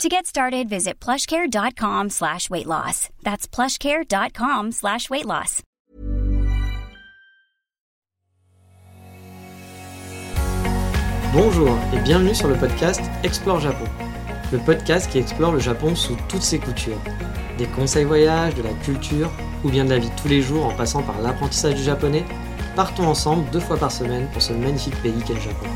To get started, visit plushcare.com slash weight loss. That's plushcare.com slash weight loss. Bonjour et bienvenue sur le podcast Explore Japon. Le podcast qui explore le Japon sous toutes ses coutures. Des conseils voyages, de la culture ou bien de la vie tous les jours en passant par l'apprentissage du japonais, partons ensemble deux fois par semaine pour ce magnifique pays qu'est le Japon.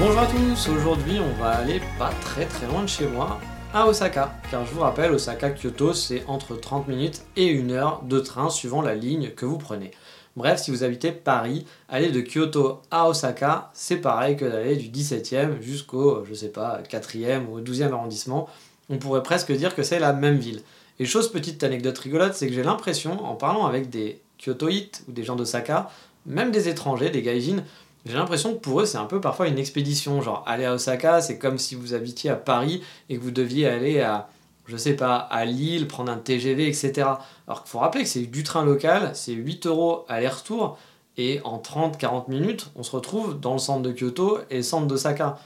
Bonjour à tous, aujourd'hui on va aller pas très très loin de chez moi, à Osaka. Car je vous rappelle, Osaka-Kyoto c'est entre 30 minutes et 1 heure de train suivant la ligne que vous prenez. Bref, si vous habitez Paris, aller de Kyoto à Osaka, c'est pareil que d'aller du 17e jusqu'au, je sais pas, 4e ou 12e arrondissement. On pourrait presque dire que c'est la même ville. Et chose petite anecdote rigolote, c'est que j'ai l'impression, en parlant avec des Kyotoites ou des gens d'Osaka, même des étrangers, des gaijins, j'ai l'impression que pour eux c'est un peu parfois une expédition. Genre aller à Osaka, c'est comme si vous habitiez à Paris et que vous deviez aller à je sais pas, à Lille, prendre un TGV, etc. Alors qu'il faut rappeler que c'est du train local, c'est 8 euros aller-retour, et en 30-40 minutes, on se retrouve dans le centre de Kyoto et le centre d'Osaka.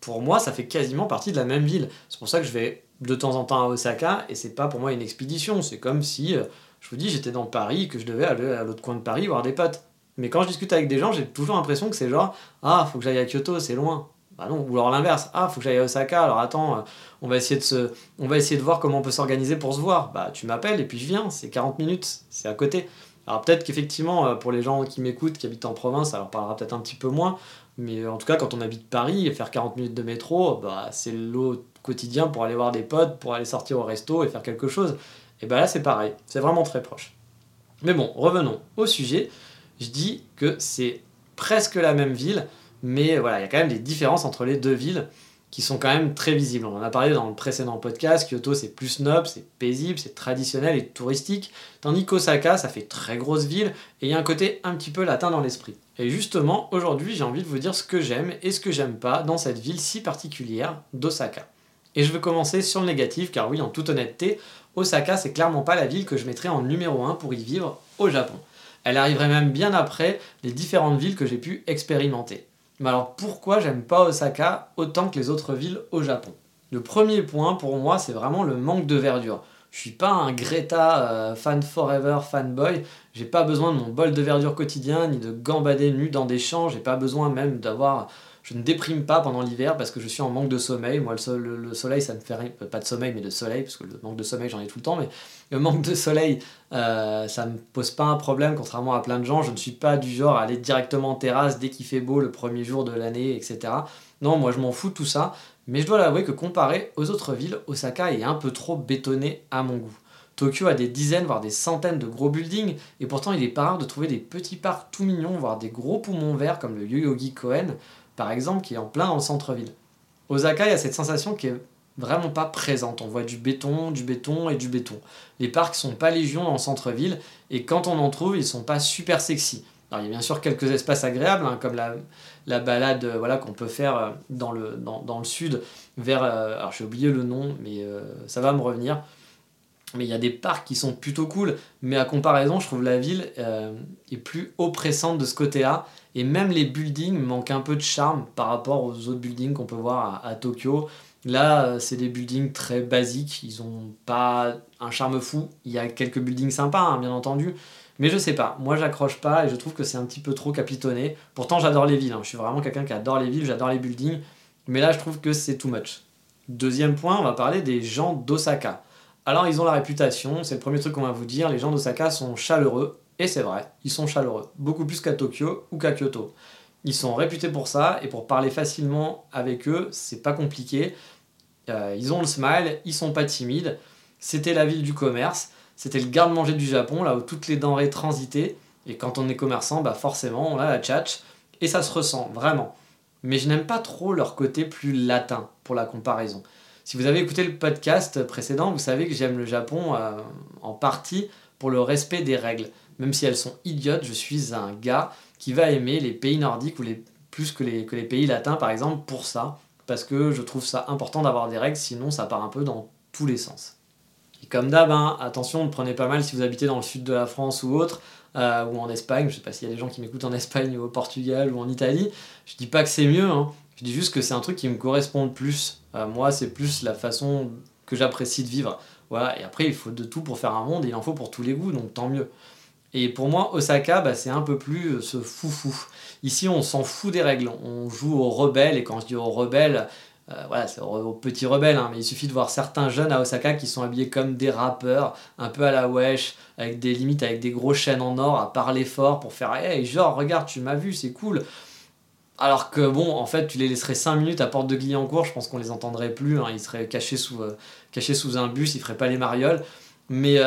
Pour moi, ça fait quasiment partie de la même ville. C'est pour ça que je vais de temps en temps à Osaka, et c'est pas pour moi une expédition. C'est comme si, euh, je vous dis, j'étais dans Paris, que je devais aller à l'autre coin de Paris voir des potes. Mais quand je discute avec des gens, j'ai toujours l'impression que c'est genre, ah, faut que j'aille à Kyoto, c'est loin. Bah non, ou alors l'inverse. Ah, faut que j'aille à Osaka. Alors attends, euh, on va essayer de se, on va essayer de voir comment on peut s'organiser pour se voir. Bah tu m'appelles et puis je viens. C'est 40 minutes, c'est à côté. Alors peut-être qu'effectivement euh, pour les gens qui m'écoutent, qui habitent en province, ça leur parlera peut-être un petit peu moins. Mais en tout cas, quand on habite Paris faire 40 minutes de métro, bah c'est l'eau quotidien pour aller voir des potes, pour aller sortir au resto et faire quelque chose. Et bah là c'est pareil. C'est vraiment très proche. Mais bon, revenons au sujet. Je dis que c'est presque la même ville mais voilà, il y a quand même des différences entre les deux villes qui sont quand même très visibles. On en a parlé dans le précédent podcast, Kyoto c'est plus noble, c'est paisible, c'est traditionnel et touristique, tandis qu'Osaka ça fait très grosse ville et il y a un côté un petit peu latin dans l'esprit. Et justement, aujourd'hui j'ai envie de vous dire ce que j'aime et ce que j'aime pas dans cette ville si particulière d'Osaka. Et je vais commencer sur le négatif, car oui, en toute honnêteté, Osaka c'est clairement pas la ville que je mettrais en numéro 1 pour y vivre au Japon. Elle arriverait même bien après les différentes villes que j'ai pu expérimenter. Mais alors pourquoi j'aime pas Osaka autant que les autres villes au Japon? Le premier point pour moi, c'est vraiment le manque de verdure. Je suis pas un Greta euh, fan forever fanboy. J'ai pas besoin de mon bol de verdure quotidien ni de gambader nu dans des champs. J'ai pas besoin même d'avoir je ne déprime pas pendant l'hiver parce que je suis en manque de sommeil. Moi, le, soleil, ça me fait rien. Pas de sommeil, mais de soleil, parce que le manque de sommeil, j'en ai tout le temps. Mais le manque de soleil, euh, ça ne me pose pas un problème, contrairement à plein de gens. Je ne suis pas du genre à aller directement en terrasse dès qu'il fait beau le premier jour de l'année, etc. Non, moi, je m'en fous de tout ça. Mais je dois l'avouer que comparé aux autres villes, Osaka est un peu trop bétonné à mon goût. Tokyo a des dizaines, voire des centaines de gros buildings, et pourtant il est pas rare de trouver des petits parcs tout mignons, voire des gros poumons verts comme le Yoyogi Koen, par exemple, qui est en plein le centre-ville. Osaka, il y a cette sensation qui est vraiment pas présente. On voit du béton, du béton et du béton. Les parcs sont pas légion le centre-ville, et quand on en trouve, ils sont pas super sexy. Alors, il y a bien sûr quelques espaces agréables, hein, comme la, la balade euh, voilà, qu'on peut faire euh, dans le, dans, dans le sud, vers... Euh, alors, j'ai oublié le nom, mais ça va me revenir. Mais il y a des parcs qui sont plutôt cool, mais à comparaison, je trouve la ville est plus oppressante de ce côté-là. Et même les buildings manquent un peu de charme par rapport aux autres buildings qu'on peut voir à, Tokyo. Là, euh, c'est des buildings très basiques, ils ont pas un charme fou. Il y a quelques buildings sympas, hein, bien entendu, mais je sais pas. Moi, j'accroche pas et je trouve que c'est un petit peu trop capitonné. Pourtant, j'adore les villes. Hein. Je suis vraiment quelqu'un qui adore les villes, j'adore les buildings, mais là, je trouve que c'est too much. Deuxième point, on va parler des gens d'Osaka. Alors, ils ont la réputation, c'est le premier truc qu'on va vous dire. Les gens d'Osaka sont chaleureux, et c'est vrai, ils sont chaleureux, beaucoup plus qu'à Tokyo ou qu'à Kyoto. Ils sont réputés pour ça, et pour parler facilement avec eux, c'est pas compliqué. Euh, ils ont le smile, ils sont pas timides. C'était la ville du commerce, c'était le garde-manger du Japon, là où toutes les denrées transitaient. Et quand on est commerçant, bah forcément, on a la tchatch, et ça se ressent, vraiment. Mais je n'aime pas trop leur côté plus latin, pour la comparaison. Si vous avez écouté le podcast précédent, vous savez que j'aime le Japon euh, en partie pour le respect des règles. Même si elles sont idiotes, je suis un gars qui va aimer les pays nordiques ou les, plus que les, pays latins par exemple pour ça. Parce que je trouve ça important d'avoir des règles, sinon ça part un peu dans tous les sens. Et comme d'hab, hein, attention, ne prenez pas mal si vous habitez dans le sud de la France ou autre, euh, ou en Espagne, je sais pas s'il y a des gens qui m'écoutent en Espagne ou au Portugal ou en Italie, je dis pas que c'est mieux, hein. je dis juste que c'est un truc qui me correspond plus. Euh, moi, c'est plus la façon que j'apprécie de vivre. Voilà, et après, il faut de tout pour faire un monde, et il en faut pour tous les goûts, donc tant mieux. Et pour moi, Osaka, bah, c'est un peu plus euh, ce fou-fou. Ici, on s'en fout des règles. On joue aux rebelles, et quand je dis aux rebelles, euh, voilà, c'est aux petits rebelles, hein, mais il suffit de voir certains jeunes à Osaka qui sont habillés comme des rappeurs, un peu à la wesh, avec des limites, avec des gros chaînes en or, à parler fort pour faire Hey, genre, regarde, tu m'as vu, c'est cool. Alors que bon, en fait, tu les laisserais 5 minutes à porte de Guyancourt, je pense qu'on les entendrait plus, hein, ils seraient cachés sous, euh, cachés sous un bus, ils feraient pas les marioles. Mais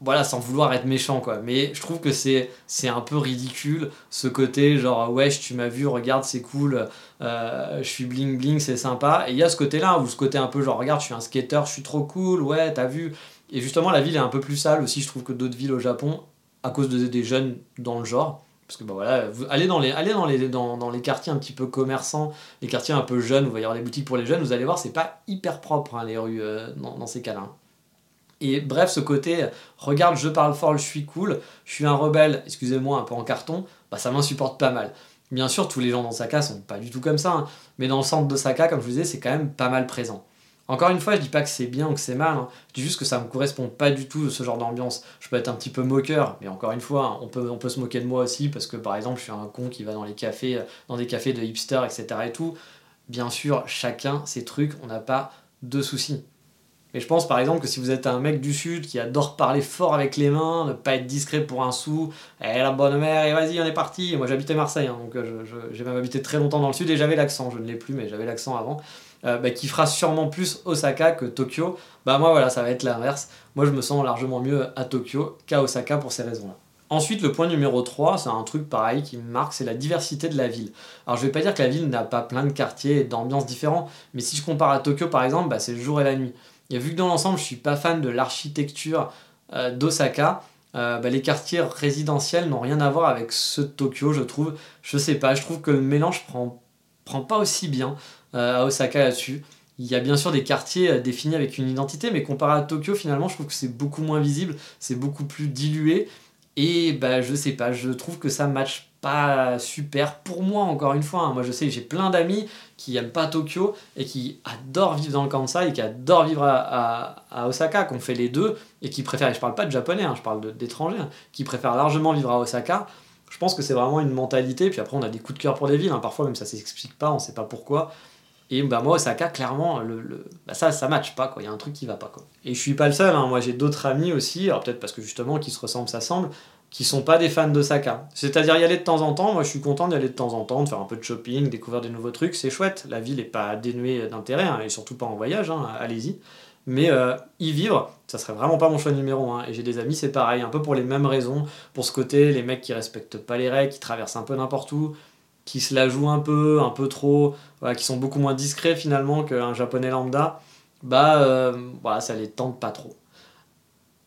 voilà, sans vouloir être méchant, quoi. Mais je trouve que c'est, c'est un peu ridicule, ce côté genre, wesh, tu m'as vu, regarde, c'est cool, euh, je suis bling bling, c'est sympa. Et il y a ce côté-là, ou ce côté un peu genre, regarde, je suis un skater, je suis trop cool, ouais, t'as vu. Et justement, la ville est un peu plus sale aussi, je trouve, que d'autres villes au Japon, à cause de, des jeunes dans le genre. Parce que bah voilà, vous, allez, dans les, allez dans, les, dans, dans les quartiers un petit peu commerçants, les quartiers un peu jeunes, y avoir des boutiques pour les jeunes, vous allez voir, c'est pas hyper propre, hein, les rues, euh, dans ces cas-là. Et bref, ce côté, regarde, je parle fort, je suis cool, je suis un rebelle, excusez-moi, un peu en carton, bah ça m'insupporte pas mal. Bien sûr, tous les gens d'Osaka sont pas du tout comme ça, hein, mais dans le centre d'Osaka, comme je vous disais, c'est quand même pas mal présent. Encore une fois, je dis pas que c'est bien ou que c'est mal, hein, je dis juste que ça me correspond pas du tout ce genre d'ambiance. Je peux être un petit peu moqueur, mais encore une fois, hein, on peut, se moquer de moi aussi, parce que par exemple, je suis un con qui va dans les cafés, dans des cafés de hipsters, etc. et tout. Bien sûr, chacun ses trucs, on n'a pas de soucis. Et je pense par exemple que si vous êtes un mec du sud qui adore parler fort avec les mains, ne pas être discret pour un sou, et la bonne mère, et vas-y, on est parti. Moi j'habitais Marseille, hein, donc euh, j'ai même habité très longtemps dans le sud et j'avais l'accent, je ne l'ai plus, mais j'avais l'accent avant. Euh, bah, qui fera sûrement plus Osaka que Tokyo. Bah moi voilà, ça va être l'inverse. Moi je me sens largement mieux à Tokyo qu'à Osaka pour ces raisons-là. Ensuite, le point numéro 3, c'est un truc pareil qui me marque, c'est la diversité de la ville. Alors je vais pas dire que la ville n'a pas plein de quartiers et d'ambiances différents, mais si je compare à Tokyo par exemple, bah, c'est le jour et la nuit. Et vu que dans l'ensemble, je suis pas fan de l'architecture euh, d'Osaka, euh, bah, les quartiers résidentiels n'ont rien à voir avec ceux de Tokyo, je trouve. Je sais pas, je trouve que le mélange prend, prend pas aussi bien euh, à Osaka là-dessus. Il y a bien sûr des quartiers définis avec une identité, mais comparé à Tokyo, finalement, je trouve que c'est beaucoup moins visible, c'est beaucoup plus dilué. Et bah, je sais pas, je trouve que ça match pas super pour moi, encore une fois. Hein. Moi, je sais j'ai plein d'amis qui aiment pas Tokyo et qui adorent vivre dans le Kansai et qui adorent vivre à, à, Osaka, qu'on fait les deux et qui préfèrent, et je parle pas de japonais, hein, je parle d'étrangers, hein, qui préfèrent largement vivre à Osaka. Je pense que c'est vraiment une mentalité. Puis après, on a des coups de cœur pour des villes. Parfois, même ça s'explique pas, on sait pas pourquoi. Et bah moi, Osaka, clairement, le, bah ça, ça match pas, quoi. Il y a un truc qui va pas, quoi. Et je suis pas le seul, moi j'ai d'autres amis aussi, alors peut-être parce que justement, qui se ressemblent, ça semble, qui sont pas des fans d'Osaka. C'est-à-dire y aller de temps en temps, moi je suis content d'y aller de temps en temps, de faire un peu de shopping, découvrir des nouveaux trucs, c'est chouette. La ville est pas dénuée d'intérêt, hein, et surtout pas en voyage, hein, allez-y. Mais euh, y vivre, ça serait vraiment pas mon choix numéro 1. Et j'ai des amis, c'est pareil, un peu pour les mêmes raisons. Pour ce côté, les mecs qui respectent pas les règles, qui traversent un peu n'importe où, qui se la jouent un peu, un peu trop, qui sont beaucoup moins discrets finalement qu'un japonais lambda, bah euh, voilà, ça les tente pas trop.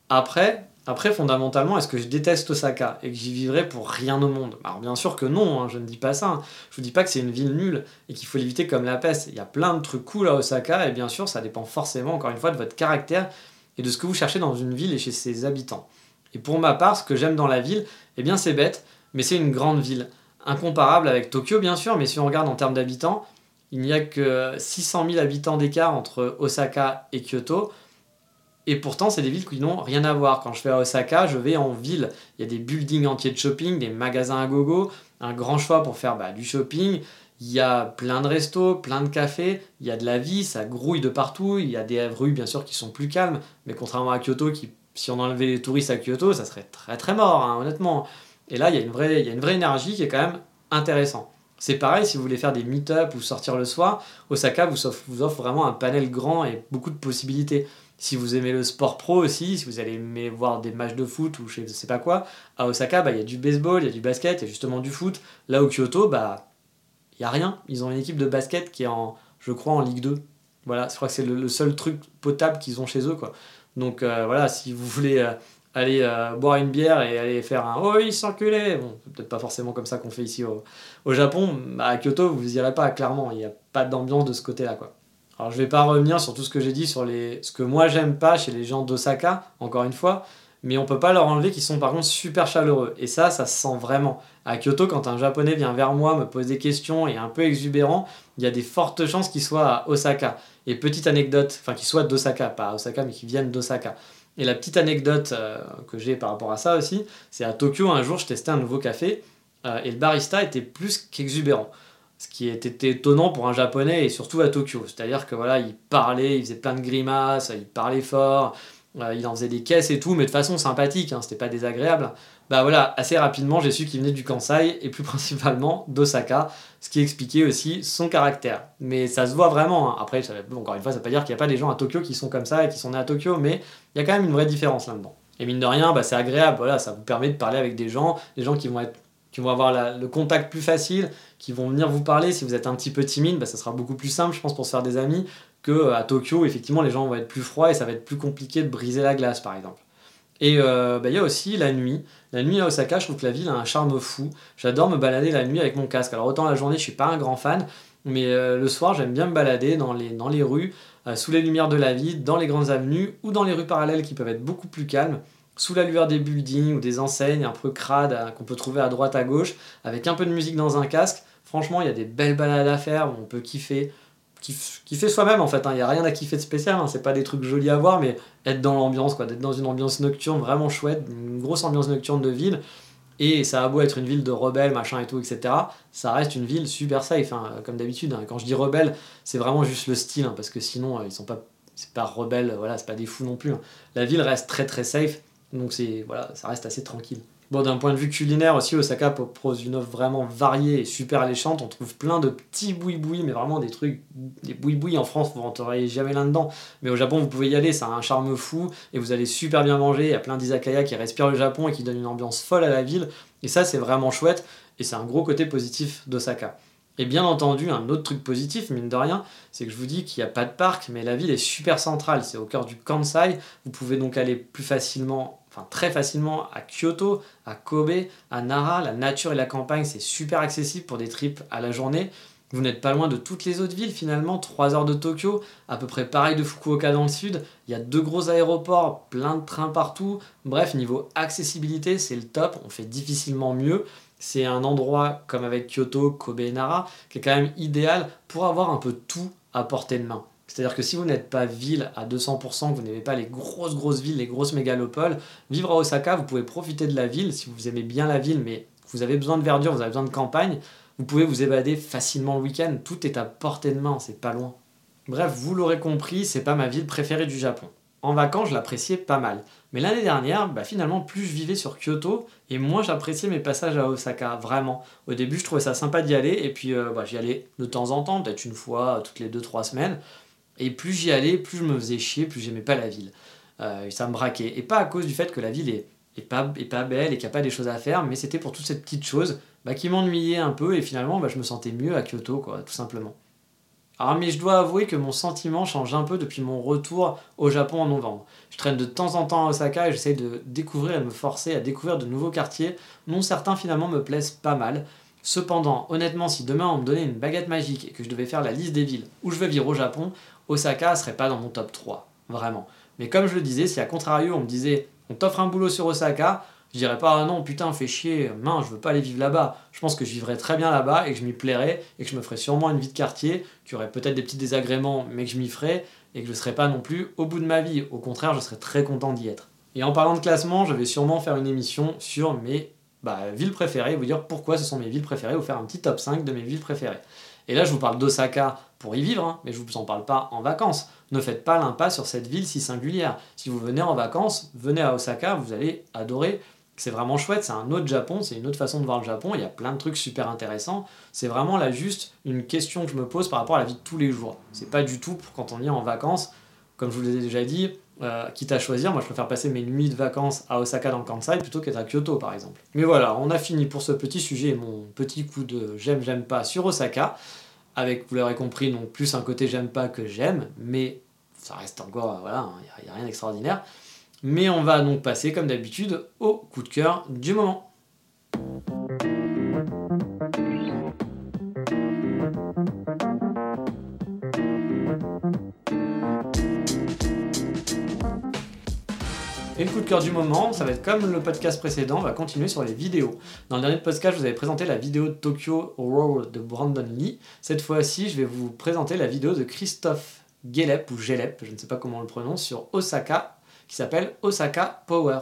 Après, après, fondamentalement, est-ce que je déteste Osaka et que j'y vivrai pour rien au monde? Alors bien sûr que non, hein, je ne dis pas ça. Hein. Je vous dis pas que c'est une ville nulle et qu'il faut l'éviter comme la peste. Il y a plein de trucs cool à Osaka et bien sûr, ça dépend forcément, encore une fois, de votre caractère et de ce que vous cherchez dans une ville et chez ses habitants. Et pour ma part, ce que j'aime dans la ville, eh bien c'est bête, mais c'est une grande ville incomparable avec Tokyo bien sûr, mais si on regarde en termes d'habitants, il n'y a que 600 000 habitants d'écart entre Osaka et Kyoto. Et pourtant, c'est des villes qui n'ont rien à voir. Quand je vais à Osaka, je vais en ville. Il y a des buildings entiers de shopping, des magasins à gogo, un grand choix pour faire bah, du shopping. Il y a plein de restos, plein de cafés, il y a de la vie, ça grouille de partout. Il y a des rues, bien sûr, qui sont plus calmes. Mais contrairement à Kyoto, qui, si on enlevait les touristes à Kyoto, ça serait très très mort, hein, honnêtement. Et là, il y, a une vraie, il y a une vraie énergie qui est quand même intéressante. C'est pareil, si vous voulez faire des meet-up ou sortir le soir, Osaka vous offre, vous offre vraiment un panel grand et beaucoup de possibilités. Si vous aimez le sport pro aussi, si vous allez aimer voir des matchs de foot ou je sais pas quoi, à Osaka, bah, il y a du baseball, il y a du basket, il y a justement du foot. Là au Kyoto, bah, il n'y a rien. Ils ont une équipe de basket qui est en, je crois, en Ligue 2. Voilà, je crois que c'est le, seul truc potable qu'ils ont chez eux. Quoi. Donc euh, voilà, si vous voulez aller boire une bière et aller faire un Oh, il s'enculait Bon, peut-être pas forcément comme ça qu'on fait ici au, Japon. Bah, à Kyoto, vous irez pas, clairement. Il n'y a pas d'ambiance de ce côté-là. Alors je vais pas revenir sur tout ce que j'ai dit sur ce que moi j'aime pas chez les gens d'Osaka, encore une fois, mais on peut pas leur enlever qu'ils sont par contre super chaleureux. Et ça, ça se sent vraiment. À Kyoto, quand un japonais vient vers moi, me pose des questions et un peu exubérant, il y a des fortes chances qu'il soit à Osaka. Et petite anecdote, enfin qu'il soit d'Osaka, pas à Osaka, mais qu'il vienne d'Osaka. Et la petite anecdote euh, que j'ai par rapport à ça aussi, c'est à Tokyo, un jour, je testais un nouveau café euh, et le barista était plus qu'exubérant ce qui était étonnant pour un japonais et surtout à Tokyo. C'est-à-dire que voilà, il parlait, il faisait plein de grimaces, il parlait fort, euh, il en faisait des caisses et tout, mais de façon sympathique, hein, c'était pas désagréable. Bah voilà, assez rapidement, j'ai su qu'il venait du Kansai et plus principalement d'Osaka, ce qui expliquait aussi son caractère. Mais ça se voit vraiment. Hein. Après, encore une fois, ça veut pas dire qu'il n'y a pas des gens à Tokyo qui sont comme ça et qui sont nés à Tokyo, mais il y a quand même une vraie différence là-dedans. Et mine de rien, bah, c'est agréable, voilà, ça vous permet de parler avec des gens, des gens qui vont être qui vont avoir le contact plus facile, qui vont venir vous parler. Si vous êtes un petit peu timide, bah, ça sera beaucoup plus simple, je pense, pour se faire des amis, que euh, à Tokyo, effectivement, les gens vont être plus froids et ça va être plus compliqué de briser la glace, par exemple. Et euh, bah, il y a aussi la nuit. La nuit à Osaka, je trouve que la ville a un charme fou. J'adore me balader la nuit avec mon casque. Alors autant la journée, je suis pas un grand fan, mais euh, le soir, j'aime bien me balader dans les, dans les rues, sous les lumières de la ville, dans les grandes avenues ou dans les rues parallèles qui peuvent être beaucoup plus calmes sous la lueur des buildings ou des enseignes un peu crades euh, qu'on peut trouver à droite à gauche, avec un peu de musique dans un casque. Franchement, il y a des belles balades à faire où on peut kiffer. kiffer soi-même en fait, hein. il n'y a rien à kiffer de spécial, hein. c'est pas des trucs jolis à voir, mais être dans l'ambiance, quoi, d'être dans une ambiance nocturne vraiment chouette, une grosse ambiance nocturne de ville. Et ça a beau être une ville de rebelles, machin et tout, etc. Ça reste une ville super safe, hein, comme d'habitude. Quand je dis rebelle, c'est vraiment juste le style, parce que sinon, euh, ils sont pas, c'est pas rebelles, voilà, c'est pas des fous non plus. La ville reste très très safe. Donc c'est voilà, ça reste assez tranquille. Bon, d'un point de vue culinaire aussi, Osaka propose une offre vraiment variée et super alléchante. On trouve plein de petits boui-boui, mais vraiment des trucs, des boui-boui en France, vous rentreriez jamais là-dedans. Mais au Japon, vous pouvez y aller, ça a un charme fou et vous allez super bien manger. Il y a plein d'izakaya qui respirent le Japon et qui donnent une ambiance folle à la ville. Et ça, c'est vraiment chouette et c'est un gros côté positif d'Osaka. Et bien entendu, un autre truc positif, mine de rien, c'est que je vous dis qu'il n'y a pas de parc, mais la ville est super centrale. C'est au cœur du Kansai. Vous pouvez donc aller plus facilement très facilement à Kyoto, à Kobe, à Nara. La nature et la campagne, c'est super accessible pour des trips à la journée. Vous n'êtes pas loin de toutes les autres villes finalement, 3 heures de Tokyo, à peu près pareil de Fukuoka dans le sud. Il y a deux gros aéroports, plein de trains partout. Bref, niveau accessibilité, c'est le top, on fait difficilement mieux. C'est un endroit comme avec Kyoto, Kobe et Nara qui est quand même idéal pour avoir un peu tout à portée de main. C'est-à-dire que si vous n'êtes pas ville à 200%, que vous n'aimez pas les grosses grosses villes, les grosses mégalopoles, vivre à Osaka, vous pouvez profiter de la ville si vous aimez bien la ville, mais vous avez besoin de verdure, vous avez besoin de campagne, vous pouvez vous évader facilement le week-end, tout est à portée de main, c'est pas loin. Bref, vous l'aurez compris, c'est pas ma ville préférée du Japon. En vacances, je l'appréciais pas mal. Mais l'année dernière, bah finalement, plus je vivais sur Kyoto, et moins j'appréciais mes passages à Osaka, vraiment. Au début, je trouvais ça sympa d'y aller, et puis euh, bah, j'y allais de temps en temps, peut-être une fois toutes les 2-3 semaines. Et plus j'y allais, plus je me faisais chier, plus j'aimais pas la ville. Euh, ça me braquait. Et pas à cause du fait que la ville est, pas, belle et qu'il n'y a pas des choses à faire, mais c'était pour toutes ces petites choses bah, qui m'ennuyaient un peu et finalement bah, je me sentais mieux à Kyoto, quoi, tout simplement. Alors, mais je dois avouer que mon sentiment change un peu depuis mon retour au Japon en novembre. Je traîne de temps en temps à Osaka et j'essaie de découvrir et de me forcer à découvrir de nouveaux quartiers dont certains finalement me plaisent pas mal. Cependant, honnêtement, si demain on me donnait une baguette magique et que je devais faire la liste des villes où je veux vivre au Japon, Osaka serait pas dans mon top 3, vraiment. Mais comme je le disais, si à contrario on me disait on t'offre un boulot sur Osaka, je dirais pas ah non putain fais chier, mince je veux pas aller vivre là-bas. Je pense que je vivrais très bien là-bas et que je m'y plairais et que je me ferais sûrement une vie de quartier, qui aurait peut-être des petits désagréments mais que je m'y ferais et que je serais pas non plus au bout de ma vie. Au contraire je serais très content d'y être. Et en parlant de classement, je vais sûrement faire une émission sur mes bah, villes préférées, vous dire pourquoi ce sont mes villes préférées, ou faire un petit top 5 de mes villes préférées. Et là, je vous parle d'Osaka pour y vivre, hein, mais je ne vous en parle pas en vacances. Ne faites pas l'impasse sur cette ville si singulière. Si vous venez en vacances, venez à Osaka, vous allez adorer. C'est vraiment chouette, c'est un autre Japon, c'est une autre façon de voir le Japon, il y a plein de trucs super intéressants. C'est vraiment là juste une question que je me pose par rapport à la vie de tous les jours. C'est pas du tout pour quand on vient en vacances, comme je vous l'ai déjà dit, euh, quitte à choisir, moi je préfère passer mes nuits de vacances à Osaka dans le Kansai plutôt qu'être à Kyoto par exemple. Mais voilà, on a fini pour ce petit sujet, mon petit coup de j'aime, j'aime pas sur Osaka. avec, vous l'aurez compris, donc plus un côté j'aime pas que j'aime, mais ça reste encore, voilà, il n'y a, rien d'extraordinaire. Mais on va donc passer, comme d'habitude, au coup de cœur du moment. Cœur du moment, ça va être comme le podcast précédent, on va continuer sur les vidéos. Dans le dernier podcast, je vous avais présenté la vidéo de Tokyo Roll de Brandon Lee. Cette fois-ci, je vais vous présenter la vidéo de Christophe Gelep, ou Gelep, je ne sais pas comment on le prononce, sur Osaka, qui s'appelle Osaka Power.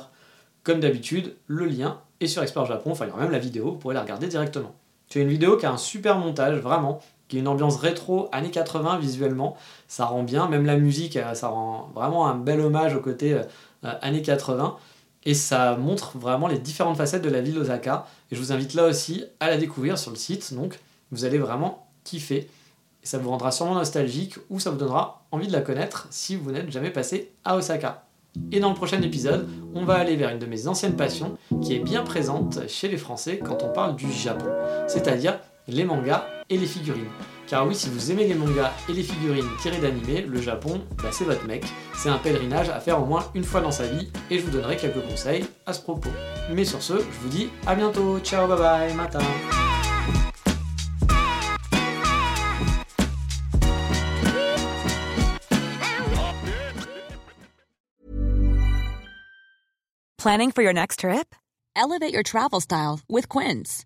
Comme d'habitude, le lien est sur Expert Japon, enfin il y aura même la vidéo, vous pourrez la regarder directement. C'est une vidéo qui a un super montage, vraiment, qui a une ambiance rétro années 80 visuellement, ça rend bien, même la musique, euh, ça rend vraiment un bel hommage au côté euh, euh, années 80. Et ça montre vraiment les différentes facettes de la ville d'Osaka. Et je vous invite là aussi à la découvrir sur le site. Donc vous allez vraiment kiffer. Et ça vous rendra sûrement nostalgique ou ça vous donnera envie de la connaître si vous n'êtes jamais passé à Osaka. Et dans le prochain épisode, on va aller vers une de mes anciennes passions qui est bien présente chez les Français quand on parle du Japon, c'est-à-dire les mangas et les figurines. Car oui, si vous aimez les mangas et les figurines tirées d'animés, le Japon, bah, c'est votre mec. C'est un pèlerinage à faire au moins une fois dans sa vie et je vous donnerai quelques conseils à ce propos. Mais sur ce, je vous dis à bientôt. Ciao, bye bye, matin. Planning for your next trip? Elevate your travel style with Quince.